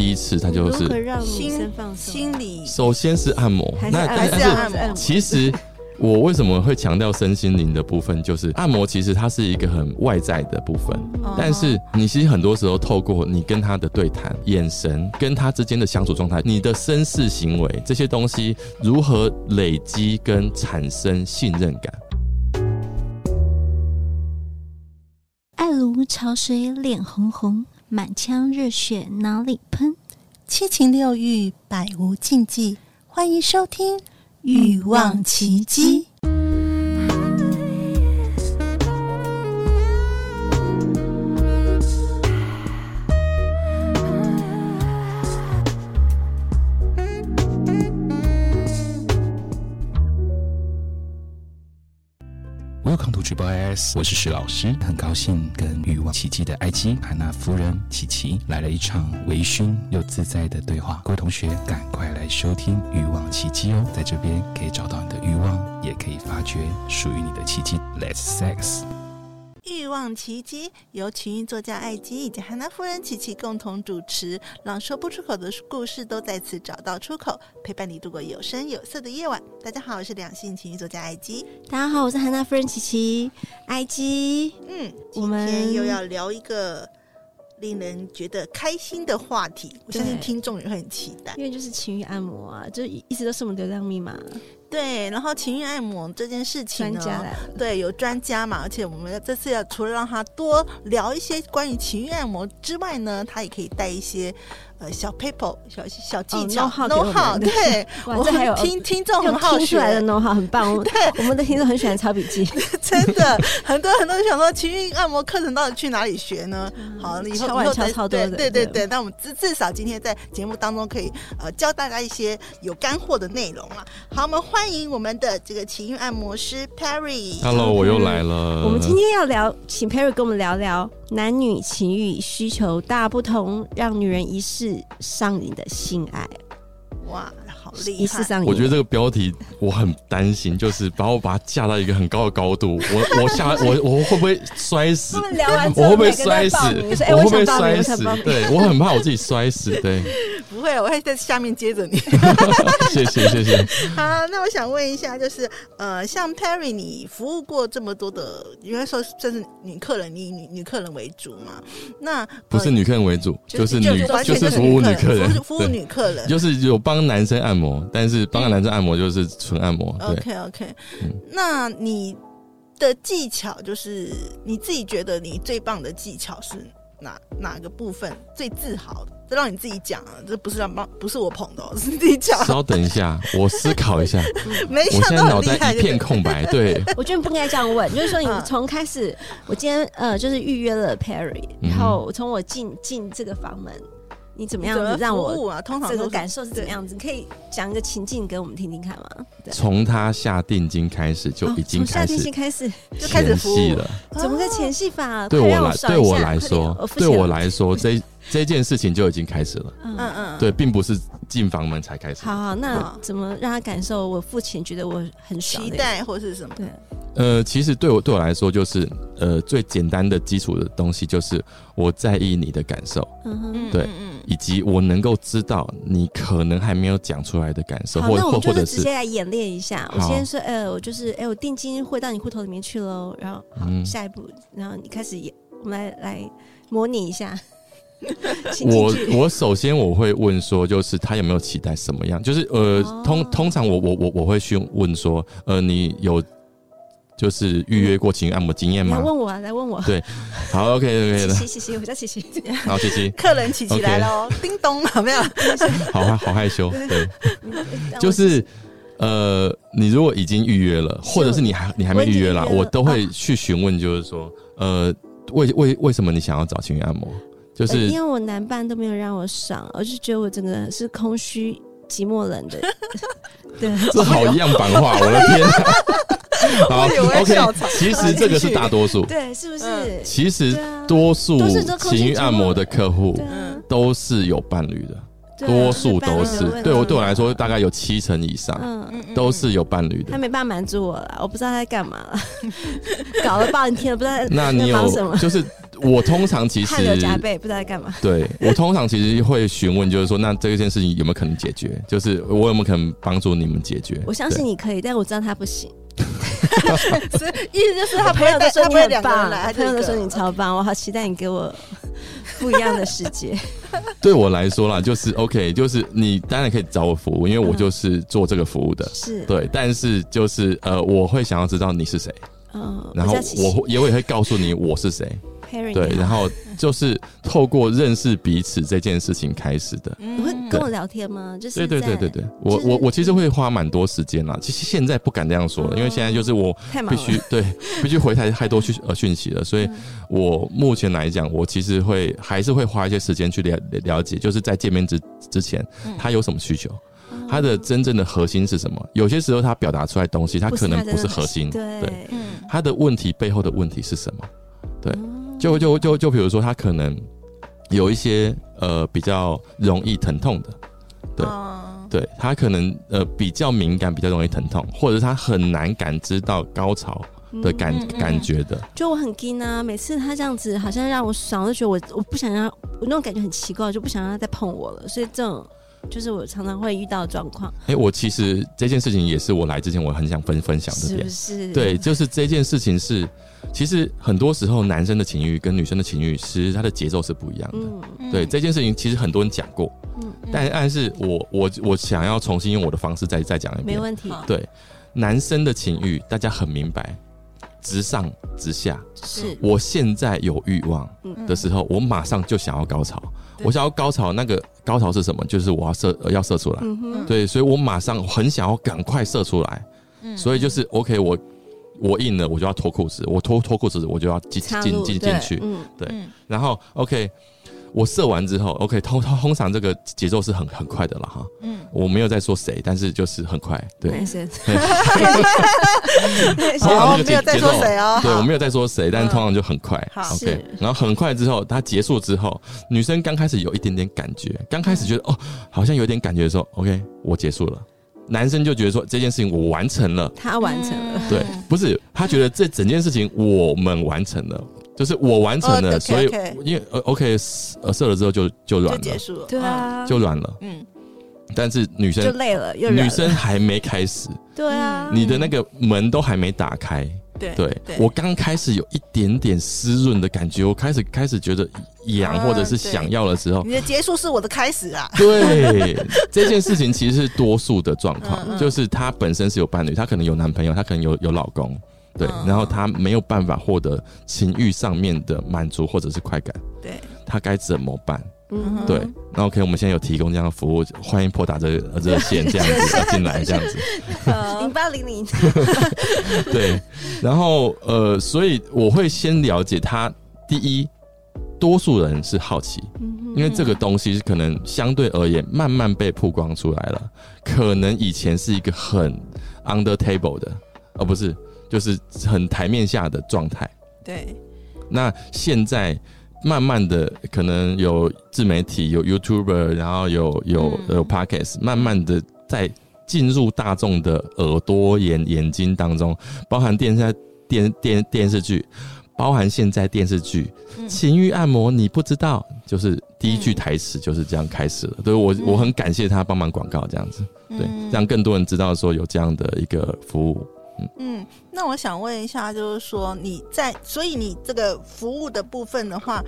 第一次，他就是心放松？心理首先是按摩，那还但是按摩其实我为什么会强调身心灵的部分，就是 按摩其实它是一个很外在的部分，哦但是你其实很多时候透过你跟他的对谈、眼神跟他之间的相处状态，你的身世行为这些东西如何累积跟产生信任感。爱如潮水，脸红红，满腔热血脑里喷？七情六欲，百无禁忌。欢迎收听《欲望奇迹》。Dbis 我是徐老师，很高兴跟欲望奇迹的埃及海娜夫人琪琪来了一场微醺又自在的对话。各位同学，赶快来收听欲望奇迹哦，在这边可以找到你的欲望，也可以发掘属于你的奇迹。Let's sex。欲望奇迹由情欲作家艾姬以及韩娜夫人琪琪共同主持，让说不出口的故事都在此找到出口，陪伴你度过有声有色的夜晚。大家好，我是两性情欲作家艾姬。大家好，我是韩娜夫人琪琪。艾姬。嗯，我们今天又要聊一个令人觉得开心的话题，我相信听众也会很期待。因为就是情欲按摩啊，就一直都是我们流量密码。对，然后情欲按摩这件事情呢，对，有专家嘛，而且我们这次要除了让他多聊一些关于情欲按摩之外呢，他也可以带一些呃小 paper 小小技巧、哦 know how know how，对，我这还有听听众很好听出来的学，know how 很棒。我们对我们的听众很喜欢抄笔记，真的很多很多人想说情欲按摩课程到底去哪里学呢？好，以后敲碗以后再敲超多的对对对那我们至至少今天在节目当中可以呃教大家一些有干货的内容啊。好，我们欢迎我们的这个情欲按摩师 Perry。Hello，我又来了。我们今天要聊，请 Perry 跟我们聊聊男女情欲需求大不同，让女人一试上瘾的性爱。哇，好厉害！上瘾，我觉得这个标题我很担心，就是把我把它架到一个很高的高度，我我下 我我会不会摔死？他们聊完之后我会不会摔死？我会不会摔死？对我很怕我自己摔死。对，不会，我会在下面接着你。谢 谢谢谢。好，那我想问一下，就是呃，像 Perry，你服务过这么多的，应该说这是女客人，你以女女客人为主嘛？那、呃、不是女客人为主，就是女就是服务女客人，服务服务女客人，就是有帮男生按摩，但是帮男生按摩就是纯按摩。对 OK OK，、嗯、那你的技巧就是你自己觉得你最棒的技巧是哪哪个部分最自豪的？这让你自己讲啊，这不是让帮，不是我捧的、哦，是自己讲。稍等一下，我思考一下。没想我现在脑袋一片空白。对，我觉得不应该这样问，就是说你从开始，我今天呃就是预约了 Perry，然后从我进进这个房门。你怎么样子让我啊？通常这个感受是怎么样子？可以讲一个情境给我们听听看吗？从他下定金开始就已经开始，下定金开始就开始服务了。怎么个前戏法？对我来，对我来说，对我来说，这 这件事情就已经开始了。嗯嗯，对，并不是进房门才开始。好好，那怎么让他感受我父亲觉得我很期待或是什么？对。呃，其实对我对我来说，就是呃最简单的基础的东西，就是我在意你的感受，嗯哼，对，以及我能够知道你可能还没有讲出来的感受，或或或者是直接来演练一下。我先说，呃，我就是，哎，我定金汇到你户头里面去喽，然后好，下一步，然后你开始演，我们来来模拟一下。我我首先我会问说，就是他有没有期待什么样？就是呃，通通常我我我我会去问说，呃，你有。就是预约过情欲按摩经验吗？来问我啊，来问我。对，好，OK OK 的。琦琦琦，我叫琪琪。好，琪琪。客人琪琪来了哦，叮咚，有 没有？好害好害羞。对，就是呃，你如果已经预约了，或者是你还你还没预约啦，我都会去询问，就是说，呃，为为为什么你想要找情侣按摩？就是因为我男伴都没有让我上，我就觉得我整个是空虚、寂寞、冷的。对，这好样板话，我的天！好，OK。其实这个是大多数，对，是不是？其实多数情欲按摩的客户都是有伴侣的，多数都是。对我对我来说，大概有七成以上，嗯，都是有伴侣的。他没办法满足我了，我不知道他在干嘛了，搞了半天，不知道那你有什么？就是我通常其实汗流浃背，不知道在干嘛。对，我通常其实会询问，就是说，那这件事情有没有可能解决？就是我有没有可能帮助你们解决？我相信你可以，但我知道他不行。所以意思就是他朋友都说你很棒，他朋友都说你超棒，我好期待你给我 不一样的世界。对我来说啦，就是 OK，就是你当然可以找我服务，因为我就是做这个服务的，是对。但是就是呃，我会想要知道你是谁，嗯，然后我也会会告诉你我是谁。对，然后就是透过认识彼此这件事情开始的。你会跟我聊天吗？就是对对对对对，我我我其实会花蛮多时间啦。其实现在不敢这样说了，因为现在就是我必须对必须回太太多讯呃讯息了，所以我目前来讲，我其实会还是会花一些时间去了了解，就是在见面之之前，他有什么需求，他的真正的核心是什么？有些时候他表达出来的东西，他可能不是核心，对，他的问题背后的问题是什么？对。就就就就比如说，他可能有一些呃比较容易疼痛的，对，嗯、对他可能呃比较敏感，比较容易疼痛，或者是他很难感知到高潮的感、嗯嗯嗯、感觉的。就我很惊啊，每次他这样子，好像让我爽，我就觉得我我不想让，我那种感觉很奇怪，就不想让他再碰我了。所以这种就是我常常会遇到的状况。哎、欸，我其实这件事情也是我来之前我很想分分享的点，是不是？对，就是这件事情是。其实很多时候，男生的情欲跟女生的情欲，其实它的节奏是不一样的。嗯、对这件事情，其实很多人讲过，嗯、但但是我我我想要重新用我的方式再再讲一遍。没问题。对，男生的情欲，大家很明白，直上直下。是。我现在有欲望的时候，我马上就想要高潮。我想要高潮，那个高潮是什么？就是我要射，要射出来。嗯、对，所以我马上很想要赶快射出来。嗯、所以就是 OK，我。我硬了，我就要脱裤子；我脱脱裤子，我就要进进进进去。嗯，对。然后，OK，我射完之后，OK，通通通常这个节奏是很很快的了哈。嗯，我没有在说谁，但是就是很快。对。男生。好，没有在说谁哦。对，我没有在说谁，但是通常就很快。OK，然后很快之后，它结束之后，女生刚开始有一点点感觉，刚开始觉得哦，好像有点感觉的时候，OK，我结束了。男生就觉得说，这件事情我完成了，他完成了，对，不是他觉得这整件事情我们完成了，就是我完成了，所以因为呃 OK 呃射了之后就就软了，结束了，对啊，就软了，嗯，但是女生就累了，女生还没开始，对啊，你的那个门都还没打开。对对，我刚开始有一点点湿润的感觉，我开始开始觉得痒或者是想要的时候，你的结束是我的开始啊。对，这件事情其实是多数的状况，就是她本身是有伴侣，她可能有男朋友，她可能有有老公，对，然后他没有办法获得情欲上面的满足或者是快感，对，他该怎么办？嗯，对，那 OK，我们现在有提供这样的服务，欢迎拨打这个热线这样子进来，这样子，零八零零，对，然后呃，所以我会先了解他。第一，多数人是好奇，因为这个东西是可能相对而言慢慢被曝光出来了，可能以前是一个很 under table 的，而不是就是很台面下的状态。对，那现在。慢慢的，可能有自媒体，有 YouTuber，然后有有有 Podcast，慢慢的在进入大众的耳朵眼眼睛当中，包含电视电电电视剧，包含现在电视剧《情欲按摩》，你不知道，就是第一句台词就是这样开始了。对，我我很感谢他帮忙广告这样子，对，让更多人知道说有这样的一个服务。嗯，那我想问一下，就是说你在，所以你这个服务的部分的话，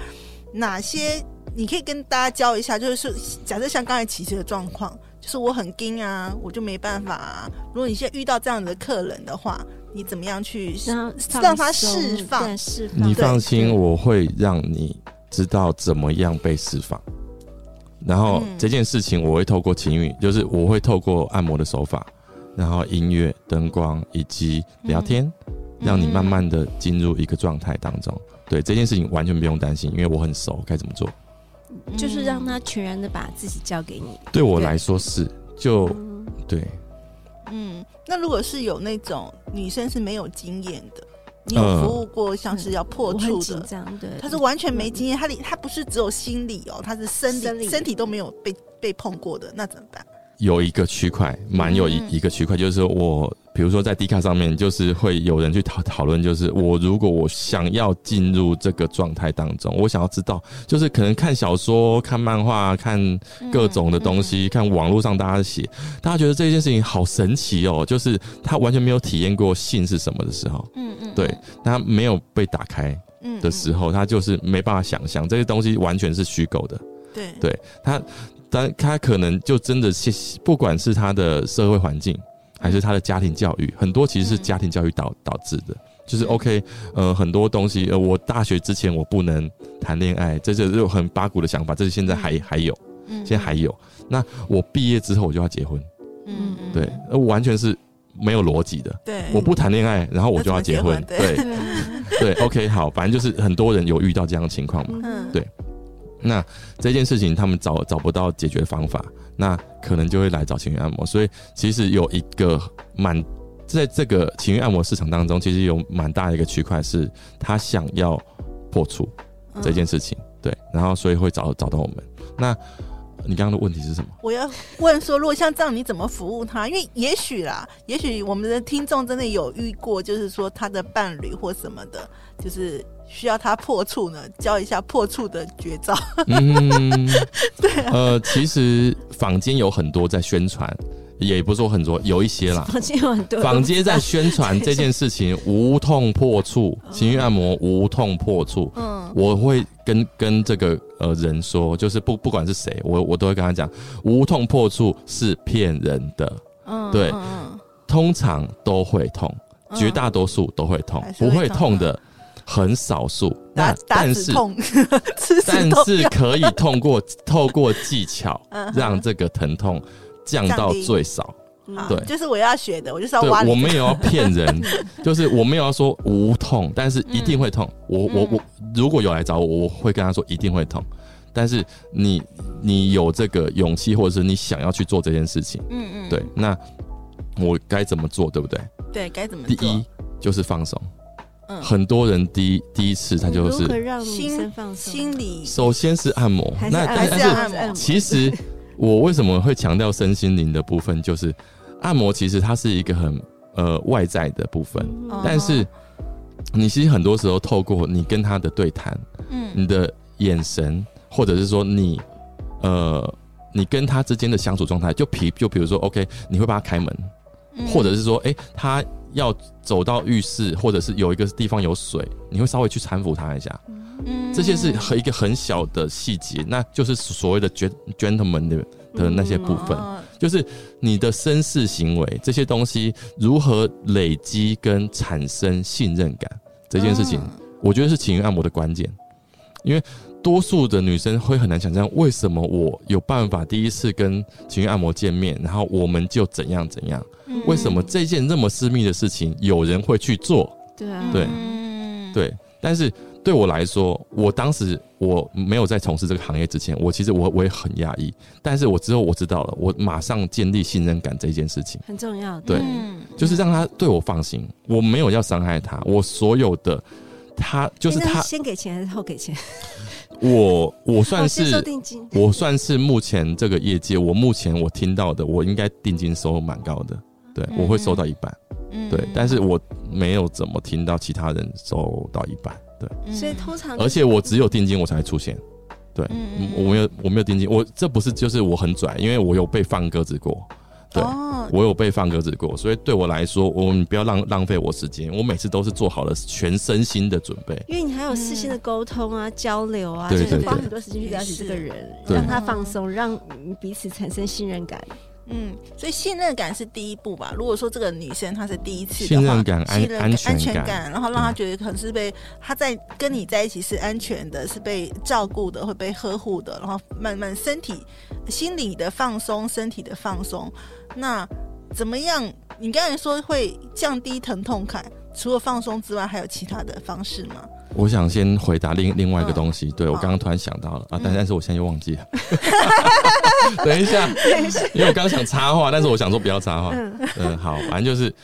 哪些你可以跟大家教一下？就是假设像刚才琪琪的状况，就是我很惊啊，我就没办法啊。如果你现在遇到这样的客人的话，你怎么样去让让他释放？释放？你放心，我会让你知道怎么样被释放。然后这件事情我会透过情欲，就是我会透过按摩的手法。然后音乐、灯光以及聊天，嗯、让你慢慢的进入一个状态当中。嗯、对这件事情完全不用担心，因为我很熟，该怎么做？就是让他全然的把自己交给你。对我来说是，就、嗯、对。嗯，那如果是有那种女生是没有经验的，你有服务过像是要破处的，这样对，她是完全没经验，她她不是只有心理哦，她是身体理身体都没有被被碰过的，那怎么办？有一个区块，蛮有一一个区块，就是说我比如说在 D 卡上面，就是会有人去讨讨论，就是我如果我想要进入这个状态当中，我想要知道，就是可能看小说、看漫画、看各种的东西，嗯。嗯、看网络上大家写，大家觉得这件事情好神奇哦，就是他完全没有体验过性是什么的时候，嗯嗯，对，他没有被打开的时候，他就是没办法想象这些东西完全是虚构的，对，对他，但他可能就真的是，不管是他的社会环境。还是他的家庭教育，很多其实是家庭教育导导致的，就是 OK，呃，很多东西，呃，我大学之前我不能谈恋爱，这就是很八股的想法，这是现在还还有，现在还有。那我毕业之后我就要结婚，嗯，对，完全是没有逻辑的。对，我不谈恋爱，然后我就要结婚，对，对，OK，好，反正就是很多人有遇到这样的情况嘛，嗯。对。那这件事情他们找找不到解决方法，那可能就会来找情绪按摩。所以其实有一个蛮在这个情绪按摩市场当中，其实有蛮大的一个区块是他想要破除这件事情，嗯、对，然后所以会找找到我们。那你刚刚的问题是什么？我要问说，如果像这样，你怎么服务他？因为也许啦，也许我们的听众真的有遇过，就是说他的伴侣或什么的，就是。需要他破处呢，教一下破处的绝招。嗯，对、啊。呃，其实坊间有很多在宣传，也不是说很多，有一些啦。坊间有很多。坊间在宣传 这件事情，无痛破处，情欲按摩无痛破处。嗯，我会跟跟这个呃人说，就是不不管是谁，我我都会跟他讲，无痛破处是骗人的。嗯，对，通常都会痛，绝大多数都会痛，不会痛的。很少数，那但是 但是可以通过透过技巧让这个疼痛降到最少。对，就是我要学的，我就是要挖。我没有要骗人，就是我没有要说无痛，但是一定会痛。我我我如果有来找我，我会跟他说一定会痛。但是你你有这个勇气，或者是你想要去做这件事情，嗯嗯，对，那我该怎么做，对不对？对，该怎么做？第一就是放松。很多人第一第一次他就是心心理，首先是按摩，那但是其实我为什么会强调身心灵的部分，就是按摩其实它是一个很呃外在的部分，但是你其实很多时候透过你跟他的对谈，嗯，你的眼神，或者是说你呃你跟他之间的相处状态，就比就比如说 OK，你会帮他开门，或者是说哎他。要走到浴室，或者是有一个地方有水，你会稍微去搀扶他一下。嗯，这些是和一个很小的细节，那就是所谓的 gentleman 的的那些部分，嗯、就是你的绅士行为这些东西如何累积跟产生信任感这件事情，嗯、我觉得是情欲按摩的关键，因为。多数的女生会很难想象，为什么我有办法第一次跟情欲按摩见面，然后我们就怎样怎样？嗯、为什么这件那么私密的事情有人会去做？对啊，对，对。但是对我来说，我当时我没有在从事这个行业之前，我其实我我也很压抑。但是我之后我知道了，我马上建立信任感这件事情很重要。对，嗯、就是让他对我放心，我没有要伤害他，我所有的他就是他先给钱还是后给钱？我我算是我算是目前这个业界，我目前我听到的，我应该定金收蛮高的，对，我会收到一半，对，但是我没有怎么听到其他人收到一半，对，所以通常，而且我只有定金我才会出现，对，我没有我没有定金，我这不是就是我很拽，因为我有被放鸽子过。对，我有被放鸽子过，所以对我来说，我们不要浪浪费我时间。我每次都是做好了全身心的准备，因为你还有事先的沟通啊、交流啊，就是花很多时间去了解这个人，让他放松，让彼此产生信任感。嗯，所以信任感是第一步吧。如果说这个女生她是第一次的话，信任感、安安全感，感，然后让她觉得可能是被她在跟你在一起是安全的，是被照顾的，会被呵护的，然后慢慢身体、心理的放松，身体的放松。那怎么样？你刚才说会降低疼痛感，除了放松之外，还有其他的方式吗？我想先回答另另外一个东西。对，我刚刚突然想到了啊，但但是我现在又忘记了。等一下，因为我刚刚想插话，但是我想说不要插话。嗯，好，反正就是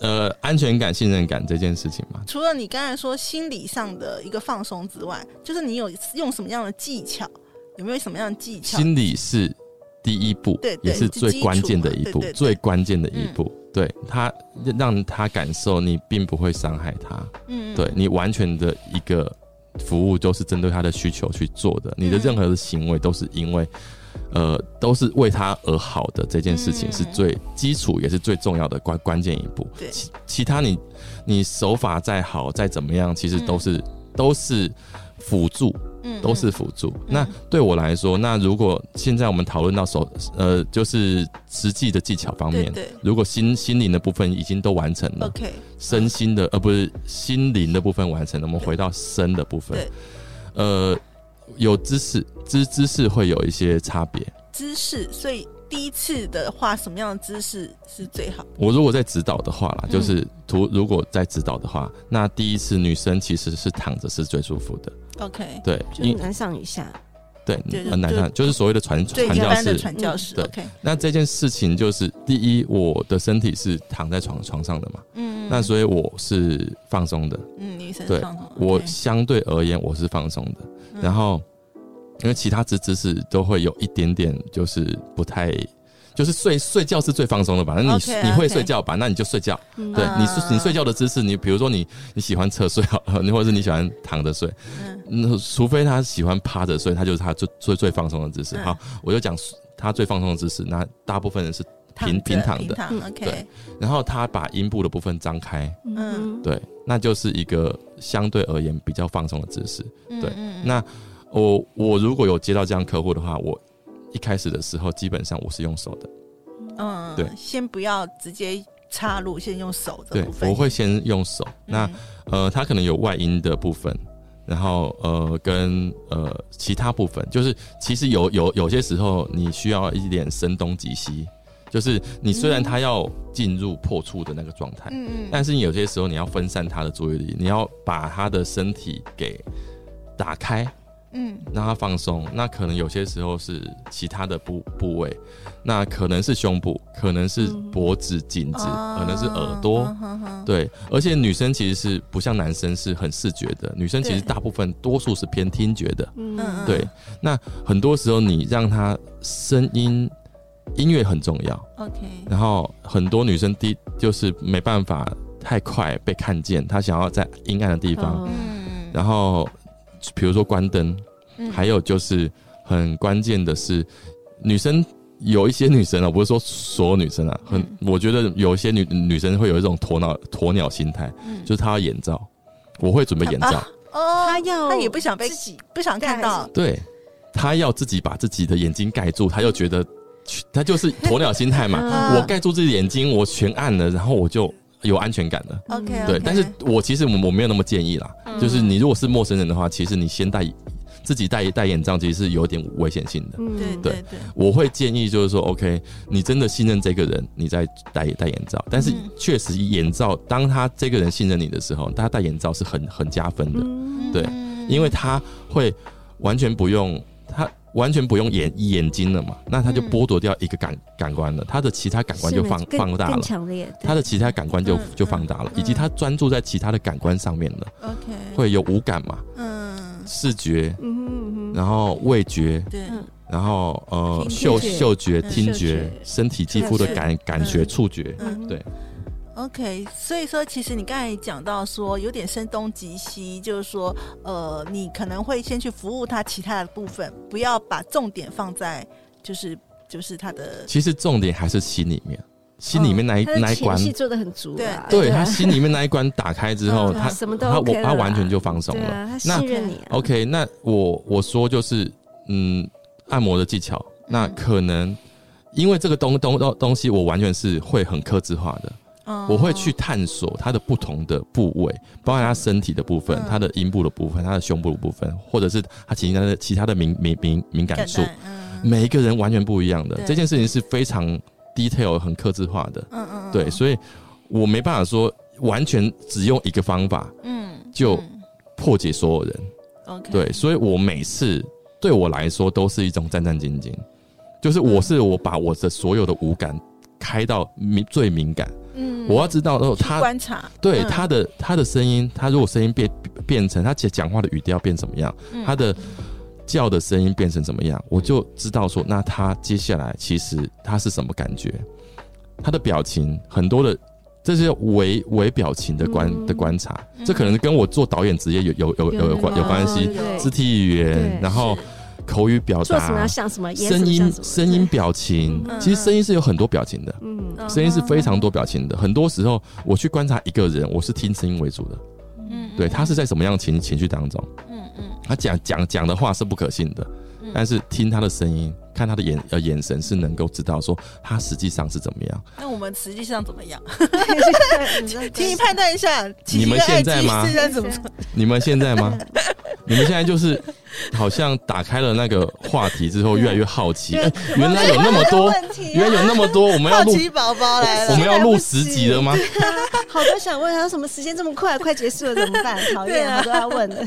呃，安全感、信任感这件事情嘛。除了你刚才说心理上的一个放松之外，就是你有用什么样的技巧？有没有什么样的技巧？心理是第一步，对，也是最关键的一步，最关键的一步。对他让他感受你并不会伤害他，嗯，对你完全的一个服务都是针对他的需求去做的，你的任何的行为都是因为。呃，都是为他而好的这件事情是最基础也是最重要的关关键一步。对，其其他你你手法再好再怎么样，其实都是、嗯、都是辅助，嗯，都是辅助。嗯、那对我来说，那如果现在我们讨论到手呃，就是实际的技巧方面，对，对，如果心心灵的部分已经都完成了，OK，身心的呃不是心灵的部分完成了，我们回到身的部分，对，呃。有姿势，姿姿势会有一些差别。姿势，所以第一次的话，什么样的姿势是最好？我如果在指导的话啦，就是图如果在指导的话，嗯、那第一次女生其实是躺着是最舒服的。OK，对，就是男上女下。对，男上就是所谓的传传教士。传教士。对，OK。那这件事情就是第一，我的身体是躺在床床上的嘛，嗯，那所以我是放松的。嗯，女生对，放松。我相对而言我是放松的。然后，因为其他姿姿势都会有一点点，就是不太，就是睡睡觉是最放松的吧？那你 okay. 你会睡觉吧？那你就睡觉。嗯、对，你你睡觉的姿势，你比如说你你喜欢侧睡好了，你或者是你喜欢躺着睡，嗯，除非他喜欢趴着睡，他就是他最最最放松的姿势。好，我就讲他最放松的姿势。那大部分人是平平躺的，平躺，对。然后他把阴部的部分张开，嗯，对，那就是一个相对而言比较放松的姿势。对，那我我如果有接到这样客户的话，我一开始的时候基本上我是用手的，嗯，对，先不要直接插入，先用手的部分。对，我会先用手。那呃，它可能有外阴的部分，然后呃，跟呃其他部分，就是其实有有有些时候你需要一点声东击西。就是你虽然他要进入破处的那个状态，嗯嗯，但是你有些时候你要分散他的注意力，你要把他的身体给打开，嗯，让他放松。那可能有些时候是其他的部部位，那可能是胸部，可能是脖子、颈子，可能是耳朵，对。而且女生其实是不像男生是很视觉的，女生其实大部分多数是偏听觉的，嗯，对。那很多时候你让她声音。音乐很重要，OK。然后很多女生第就是没办法太快被看见，她想要在阴暗的地方，嗯。然后比如说关灯，还有就是很关键的是，女生有一些女生啊，不是说所有女生啊，很我觉得有一些女女生会有一种鸵鸟鸵鸟心态，就是她要眼罩，我会准备眼罩，哦，她要她也不想被自己，不想看到，对，她要自己把自己的眼睛盖住，她又觉得。她就是鸵鸟心态嘛，我盖住自己眼睛，我全暗了，然后我就有安全感了。OK，对，但是我其实我我没有那么建议啦，就是你如果是陌生人的话，其实你先戴自己戴戴眼罩，其实是有点危险性的。对对对，我会建议就是说，OK，你真的信任这个人，你再戴戴眼罩。但是确实眼罩，当他这个人信任你的时候，他戴眼罩是很很加分的。对，因为他会完全不用他。完全不用眼眼睛了嘛，那他就剥夺掉一个感、嗯、感官了，他的其他感官就放放大了，他的其他感官就、嗯、就放大了，嗯、以及他专注在其他的感官上面了。OK，、嗯、会有五感嘛？嗯，视觉，嗯然后味觉，对，然后呃嗅嗅觉、听觉、身体肌肤的感感觉、触觉，对。OK，所以说其实你刚才讲到说有点声东击西，就是说呃，你可能会先去服务他其他的部分，不要把重点放在就是就是他的。其实重点还是心里面，心里面那一、嗯、那一关戏做的很足，对对，他心里面那一关打开之后，他什么都他我他完全就放松了，他信任你。OK，那我我说就是嗯，按摩的技巧，那可能因为这个东东东东西，我完全是会很克制化的。我会去探索它的不同的部位，包括他身体的部分、它的阴部的部分、他的胸部的部分，或者是他其他的其他的敏敏敏敏感处。每一个人完全不一样的这件事情是非常 detail 很克制化的。嗯嗯，对，所以我没办法说完全只用一个方法，嗯，就破解所有人。OK，对，所以我每次对我来说都是一种战战兢兢，就是我是我把我的所有的五感开到敏最敏感。嗯，我要知道，哦他观察，对他的他的声音，他如果声音变变成他讲讲话的语调变怎么样，他的叫的声音变成怎么样，我就知道说，那他接下来其实他是什么感觉。他的表情很多的，这些微微表情的观、嗯、的观察，这可能跟我做导演职业有有有有有关有关系，肢体语言，然后口语表达，声音声音表情，其实声音是有很多表情的，嗯，声音是非常多表情的，很多时候我去观察一个人，我是听声音为主的，嗯，对他是在什么样的情情绪当中，嗯嗯，他讲讲讲的话是不可信的，但是听他的声音。看他的眼呃眼神是能够知道说他实际上是怎么样。那我们实际上怎么样？请你判断一下。你们现在吗？你们现在吗？你们现在就是 好像打开了那个话题之后，越来越好奇。哎，原来有那么多，原来有那么多，我们要录。宝宝来了。我们要录十集了吗？好多想问，他什么时间这么快，快结束了怎么办？讨厌，好多要问的。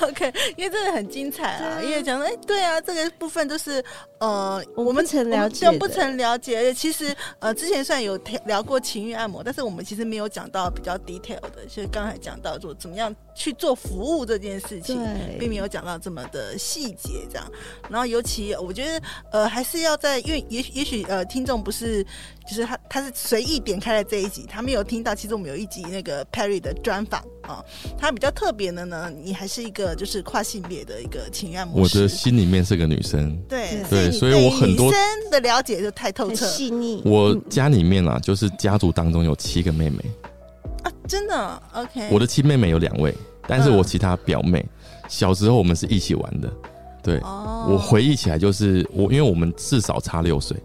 OK，因为真的很精彩啊，因为讲说，哎，对啊，这个部分都是。呃，我们曾了解，不曾了解。其实，呃，之前虽然有聊过情欲按摩，但是我们其实没有讲到比较 detail 的，就是刚才讲到说怎么样去做服务这件事情，并没有讲到这么的细节这样。然后，尤其我觉得，呃，还是要在，因为也也许呃，听众不是。就是他，他是随意点开了这一集，他没有听到。其实我们有一集那个 Perry 的专访啊，他比较特别的呢，你还是一个就是跨性别的一个情感模式。我的心里面是个女生，对对，所以我很多女生的了解就太透彻细腻。我家里面啊，就是家族当中有七个妹妹啊，真的 OK。我的亲妹妹有两位，但是我其他表妹、嗯、小时候我们是一起玩的。对，哦、我回忆起来就是我，因为我们至少差六岁。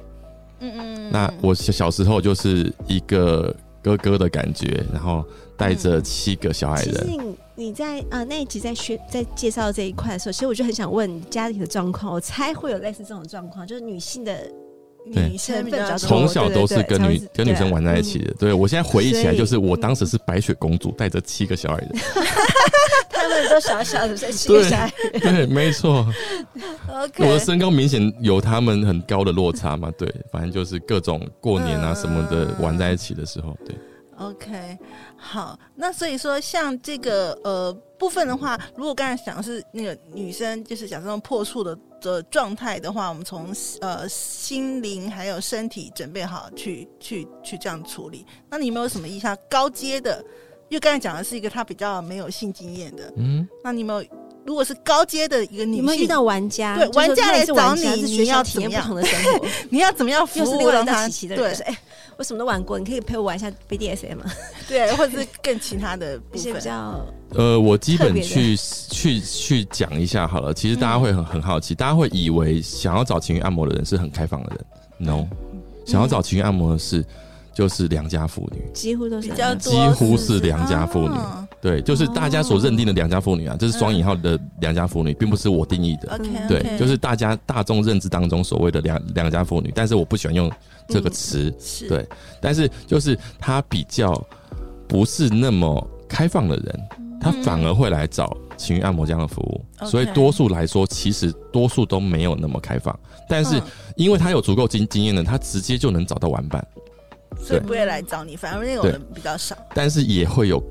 嗯嗯，那我小小时候就是一个哥哥的感觉，然后带着七个小矮人。你你在啊、呃、那一集在学在介绍这一块的时候，其实我就很想问家里的状况，我猜会有类似这种状况，就是女性的女生比较从小都是跟女跟女生玩在一起的。对，我现在回忆起来，就是我当时是白雪公主带着七个小矮人。他们都小小的，在七个小矮人。对，没错。我的身高明显有他们很高的落差嘛？对，反正就是各种过年啊什么的玩在一起的时候，对。OK，好，那所以说像这个呃部分的话，如果刚才讲的是那个女生，就是讲这种破处的的状态的话，我们从呃心灵还有身体准备好去去去这样处理。那你有没有什么意向高阶的？因为刚才讲的是一个他比较没有性经验的，嗯，那你有没有？如果是高阶的一个女性，你们遇到玩家，对玩家来找你，你要体验不同的生活，你要怎么样服务 让他？对，哎，我什么都玩过，你可以陪我玩一下 BDSM 吗？对，或者是更其他的一些比较。呃，我基本去去去讲一下好了。其实大家会很很好奇，大家会以为想要找情欲按摩的人是很开放的人，no，想要找情欲按摩的是。就是良家妇女，几乎都是，几乎是良家妇女。对，就是大家所认定的良家妇女啊，这是双引号的良家妇女，并不是我定义的。对，就是大家大众认知当中所谓的良良家妇女，但是我不喜欢用这个词。对，但是就是她比较不是那么开放的人，她反而会来找情欲按摩这样的服务。所以多数来说，其实多数都没有那么开放。但是因为他有足够经经验呢，他直接就能找到玩伴。所以不会来找你，反而那种人比较少。但是也会有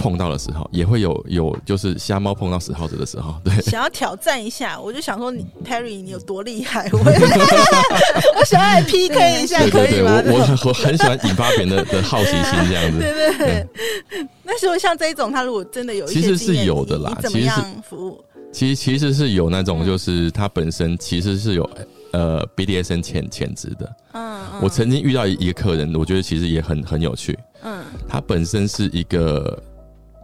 碰到的时候，也会有有就是瞎猫碰到死耗子的时候。对，想要挑战一下，我就想说你 Perry 你有多厉害，我 我想要来 PK 一下，可以吗？我我我很喜欢引发别人的 的好奇心，这样子。对对对。那时候像这一种，他如果真的有一些，其实是有的啦。怎么样服务？其实其实是有那种，就是他本身其实是有。呃，BDSN 潜潜质的，嗯，嗯，我曾经遇到一个客人，我觉得其实也很很有趣，嗯，他本身是一个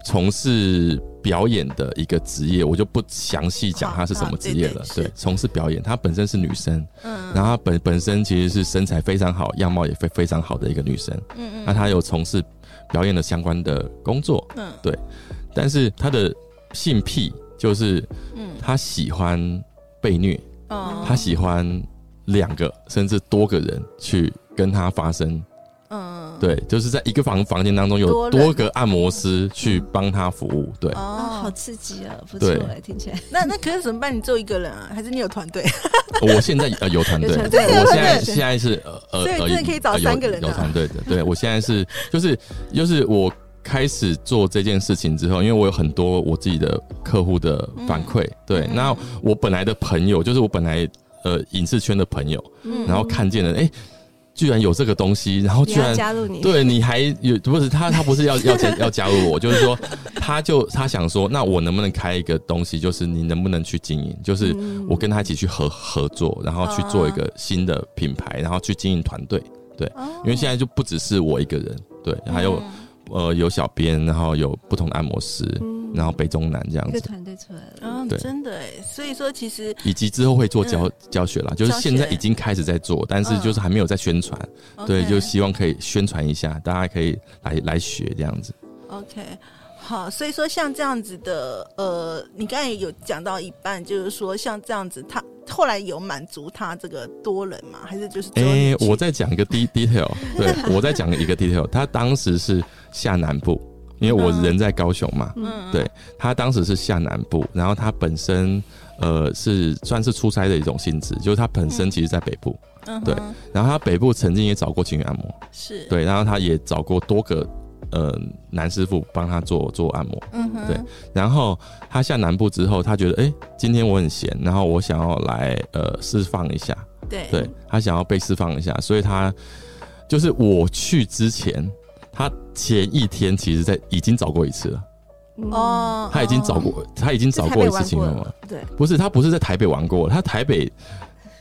从事表演的一个职业，我就不详细讲她是什么职业了，对，从事表演，她本身是女生，嗯，然后她本本身其实是身材非常好，样貌也非非常好的一个女生，嗯嗯，那她有从事表演的相关的工作，嗯，对，但是她的性癖就是，嗯，她喜欢被虐。哦，她喜欢两个甚至多个人去跟她发生，嗯，对，就是在一个房房间当中有多个按摩师去帮他服务，对，哦，好刺激啊，不错，听起来。那那可是怎么办？你只有一个人啊，还是你有团队？我现在呃 有团队，我现在现在是呃呃，所以真的可以找三个人，有团队的。对，我现在是就是就是我。开始做这件事情之后，因为我有很多我自己的客户的反馈，嗯、对，嗯、那我本来的朋友，就是我本来呃影视圈的朋友，嗯、然后看见了，哎、欸，居然有这个东西，然后居然加入你，对，你还有不是他他不是要 要加要加入我，就是说他就他想说，那我能不能开一个东西，就是你能不能去经营，就是我跟他一起去合合作，然后去做一个新的品牌，然后去经营团队，对，因为现在就不只是我一个人，对，还有呃有小编，然后有不同的按摩师。然后北中南这样子，一个团队出来了，嗯，真的哎，所以说其实以及之后会做教教学啦，就是现在已经开始在做，但是就是还没有在宣传，对，就希望可以宣传一下，大家可以来来学这样子。OK，好，所以说像这样子的，呃，你刚才有讲到一半，就是说像这样子，他后来有满足他这个多人吗？还是就是哎，我再讲一个 de detail，对，我再讲一个 detail，他当时是下南部。因为我人在高雄嘛，嗯，对，他当时是下南部，然后他本身呃是算是出差的一种性质，就是他本身其实在北部，嗯，对，然后他北部曾经也找过情侣按摩，是。对，然后他也找过多个呃男师傅帮他做做按摩，嗯哼，对，然后他下南部之后，他觉得哎，今天我很闲，然后我想要来呃释放一下，对，对他想要被释放一下，所以他就是我去之前。他前一天其实在已经找过一次了，哦，他已经找过，他已经找过一次情人了。对，不是他不是在台北玩过，他台北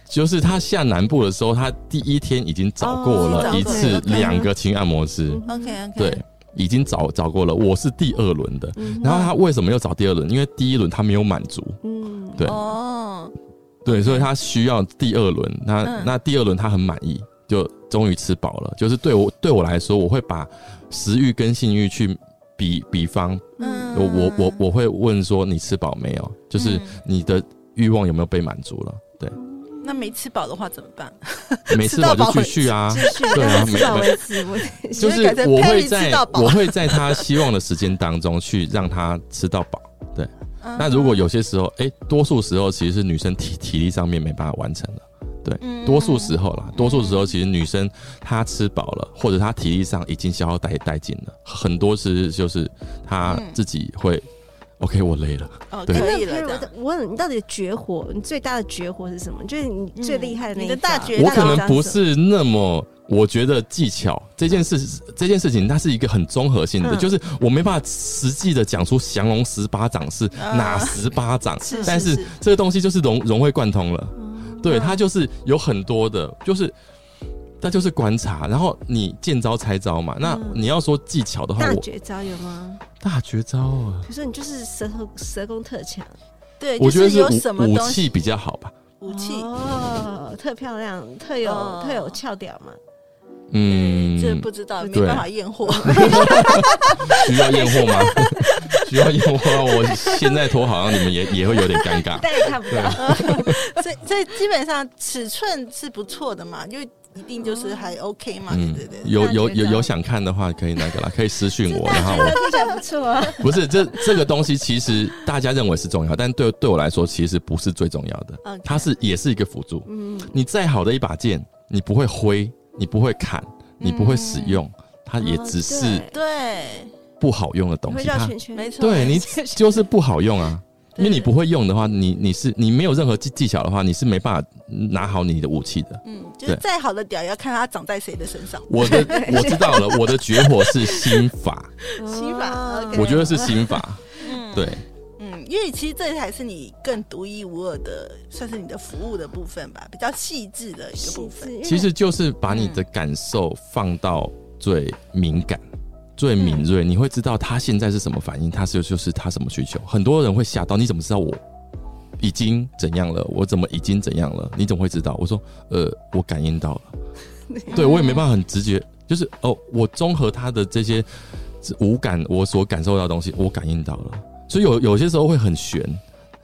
就是他下南部的时候，他第一天已经找过了一次两个情按摩师。OK OK，对，已经找找过了。我是第二轮的，然后他为什么又找第二轮？因为第一轮他没有满足。嗯，对，哦，对，所以他需要第二轮。那那第二轮他很满意。就终于吃饱了，就是对我对我来说，我会把食欲跟性欲去比比方，嗯，我我我我会问说，你吃饱没有？就是你的欲望有没有被满足了？对，那没吃饱的话怎么办？没吃饱就继续啊，对啊，没没，就是我会在我会在他希望的时间当中去让他吃到饱。对，那如果有些时候，哎，多数时候其实是女生体体力上面没办法完成了。对，多数时候啦，多数时候其实女生她吃饱了，或者她体力上已经消耗殆殆尽了，很多时就是她自己会、嗯、，OK，我累了，哦，对可以了。我问你，到底绝活，你最大的绝活是什么？就是你最厉害的那个、嗯、大绝。我可能不是那么，我觉得技巧这件事，这件事情它是一个很综合性的，嗯、就是我没办法实际的讲出降龙十八掌是哪十八掌，嗯、但是这个东西就是融融会贯通了。对，它就是有很多的，就是他就是观察，然后你见招拆招嘛。那你要说技巧的话，大绝招有吗？大绝招啊！比如说你就是舌头舌功特强，对，我觉得是有什么武器比较好吧？武器哦，特漂亮，特有特有翘屌嘛。嗯，这不知道，没办法验货。需要验货吗？需要验货？我现在脱好像你们也也会有点尴尬，但也看不到。所以所以基本上尺寸是不错的嘛，就一定就是还 OK 嘛。对对对，有有有有想看的话，可以那个啦，可以私信我，然后我听起来不错啊。不是这这个东西，其实大家认为是重要，但对对我来说，其实不是最重要的。它是也是一个辅助。嗯，你再好的一把剑，你不会挥。你不会砍，你不会使用，它也只是对不好用的东西。它没错，对你 就是不好用啊，因为你不会用的话，你你是你没有任何技技巧的话，你是没办法拿好你的武器的。嗯，就是再好的屌，要看它长在谁的身上。我的我知道了，我的绝活是心法，心法，我觉得是心法，嗯，对。因为其实这才是你更独一无二的，算是你的服务的部分吧，比较细致的一个部分。其实就是把你的感受放到最敏感、嗯、最敏锐，你会知道他现在是什么反应，他是就是他什么需求。很多人会吓到，你怎么知道我已经怎样了？我怎么已经怎样了？你怎么会知道？我说，呃，我感应到了。对，我也没办法很直觉，就是哦，我综合他的这些五感，我所感受到的东西，我感应到了。所以有有些时候会很悬，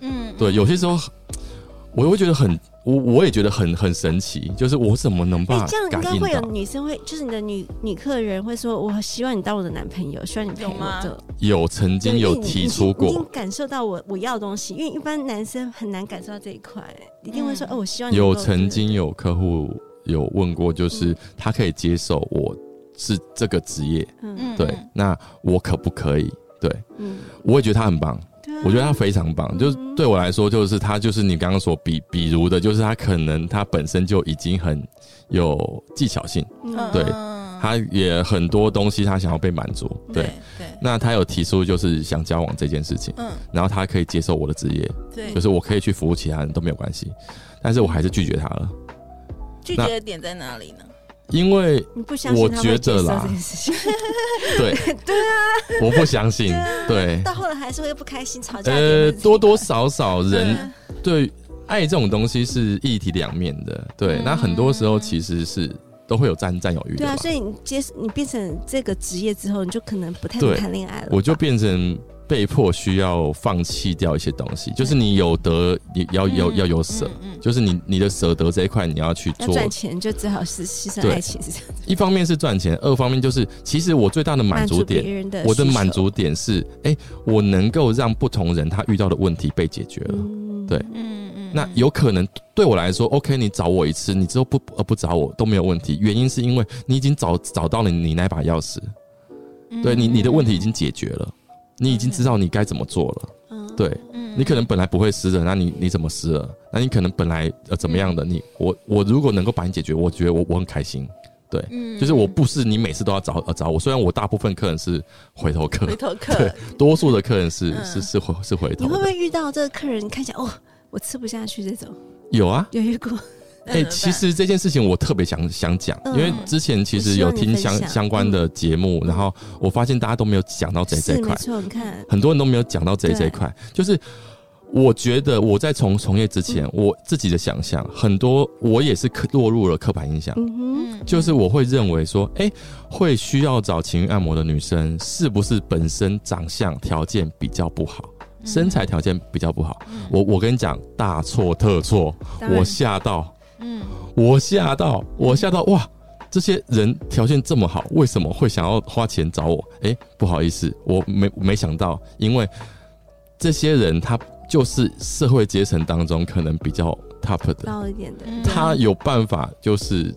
嗯，对，有些时候我会觉得很，我我也觉得很很神奇，就是我怎么能把、欸、这样应该会有女生会，就是你的女女客人会说，我希望你当我的男朋友，希望你陪我的。有曾经有提出过，已经感受到我我要的东西，因为一般男生很难感受到这一块，一定会说，哦，我希望你有曾经有客户有问过，就是他可以接受我是这个职业，嗯，对，那我可不可以？对，嗯，我也觉得他很棒，我觉得他非常棒，就是对我来说，就是他就是你刚刚所比比如的，就是他可能他本身就已经很有技巧性，对，他也很多东西他想要被满足，对对。那他有提出就是想交往这件事情，嗯，然后他可以接受我的职业，对，就是我可以去服务其他人都没有关系，但是我还是拒绝他了。拒绝的点在哪里呢？因为我觉得啦，对 对啊，我不相信，对，到后来还是会不开心吵架。呃，多多少少人对爱这种东西是一体两面的，对，那很多时候其实是都会有占占有欲的。对啊，所以你接你变成这个职业之后，你就可能不太能谈恋爱了。我就变成。被迫需要放弃掉一些东西，就是你有得，你要要要有舍，就是你你的舍得这一块，你要去做。赚钱就只好是牺牲爱情，是这样。一方面是赚钱，二方面就是其实我最大的满足点，我的满足点是，哎，我能够让不同人他遇到的问题被解决了。对，嗯嗯。那有可能对我来说，OK，你找我一次，你之后不呃不找我都没有问题。原因是因为你已经找找到了你那把钥匙，对你你的问题已经解决了。你已经知道你该怎么做了，嗯，对，嗯，你可能本来不会湿的，那你你怎么湿了？那你可能本来呃怎么样的？你我我如果能够把你解决，我觉得我我很开心，对，嗯，就是我不是你每次都要找呃找我，虽然我大部分客人是回头客，回头客，对，多数的客人是是是回是回头。你会不会遇到这个客人看起来哦，我吃不下去这种？有啊，有遇过。哎、欸，其实这件事情我特别想想讲，因为之前其实有听相相关的节目，嗯、然后我发现大家都没有讲到这这一块。很多人都没有讲到这这一块。就是我觉得我在从从业之前，嗯、我自己的想象很多，我也是刻落入了刻板印象。嗯，就是我会认为说，哎、欸，会需要找情欲按摩的女生，是不是本身长相条件比较不好，身材条件比较不好？嗯、我我跟你讲，大错特错，我吓到。嗯，我吓到，我吓到，哇！这些人条件这么好，为什么会想要花钱找我？哎、不好意思，我没没想到，因为这些人他就是社会阶层当中可能比较 top 的高一点的，他有办法就是。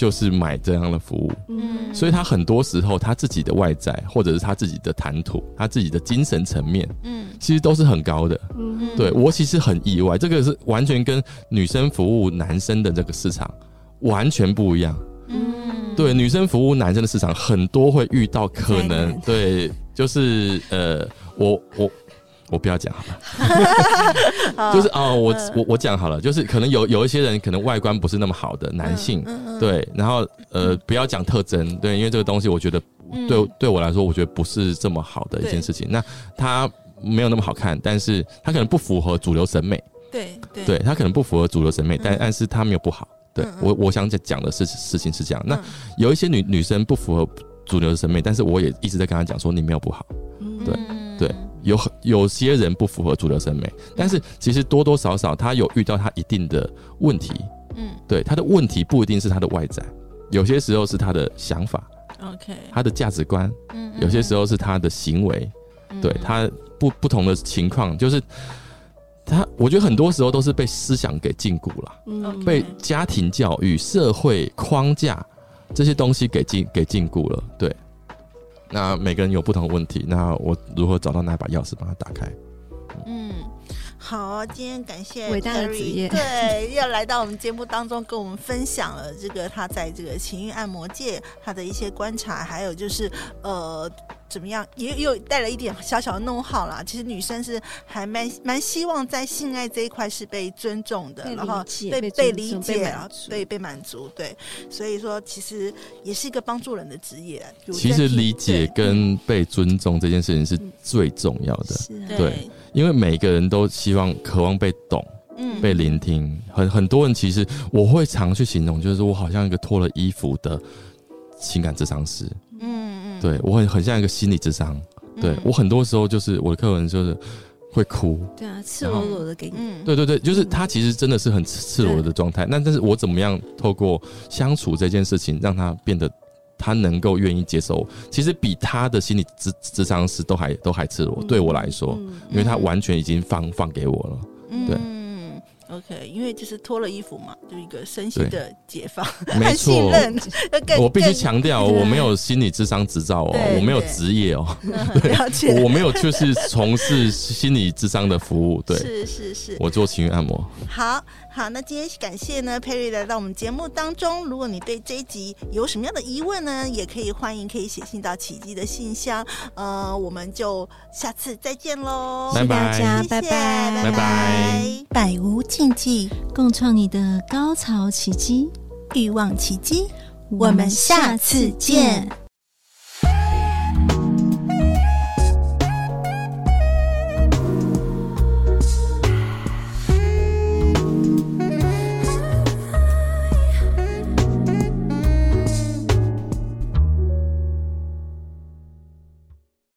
就是买这样的服务，嗯，所以他很多时候他自己的外在或者是他自己的谈吐，他自己的精神层面，嗯，其实都是很高的，嗯，对我其实很意外，这个是完全跟女生服务男生的这个市场完全不一样，嗯，对，女生服务男生的市场很多会遇到可能，对，就是呃，我我。我不要讲好了，就是哦，我我我讲好了，就是可能有有一些人可能外观不是那么好的男性，对，然后呃不要讲特征，对，因为这个东西我觉得对对我来说，我觉得不是这么好的一件事情。那他没有那么好看，但是他可能不符合主流审美，对对，他可能不符合主流审美，但但是他没有不好，对我我想讲讲的事事情是这样。那有一些女女生不符合主流的审美，但是我也一直在跟她讲说你没有不好，对对。有有些人不符合主流审美，但是其实多多少少他有遇到他一定的问题，嗯，对，他的问题不一定是他的外在，有些时候是他的想法，OK，他的价值观，嗯，有些时候是他的行为，对他不不同的情况，就是他，我觉得很多时候都是被思想给禁锢了，嗯，被家庭教育、社会框架这些东西给禁给禁锢了，对。那每个人有不同的问题，那我如何找到那把钥匙，帮他打开？嗯，好，今天感谢伟大的职业，对，要来到我们节目当中，跟我们分享了这个他在这个情欲按摩界他的一些观察，还有就是呃。怎么样？也有带了一点小小的弄好啦。其实女生是还蛮蛮希望在性爱这一块是被尊重的，然后被被理解，然后被被满足。对，所以说其实也是一个帮助人的职业。其实理解跟被尊重这件事情是最重要的。对，因为每个人都希望渴望被懂，嗯，被聆听。很很多人其实我会常去形容，就是说我好像一个脱了衣服的情感智商师。对，我很很像一个心理智商，对、嗯、我很多时候就是我的客人就是会哭，对啊，赤裸裸的给你，嗯、对对对，就是他其实真的是很赤裸的状态。那、嗯、但是我怎么样透过相处这件事情，让他变得他能够愿意接受，其实比他的心理智智商是都还都还赤裸。嗯、对我来说，嗯、因为他完全已经放放给我了，对。OK，因为就是脱了衣服嘛，就一个身心的解放，没错。我必须强调，我没有心理智商执照哦，我没有职业哦，了解。我没有就是从事心理智商的服务，对，是是是，我做情欲按摩。好好，那今天感谢呢，Perry 来到我们节目当中。如果你对这一集有什么样的疑问呢，也可以欢迎可以写信到奇迹的信箱。呃，我们就下次再见喽，拜拜，谢谢拜拜，拜拜，百无禁忌，共创你的高潮奇迹，欲望奇迹，我们下次见。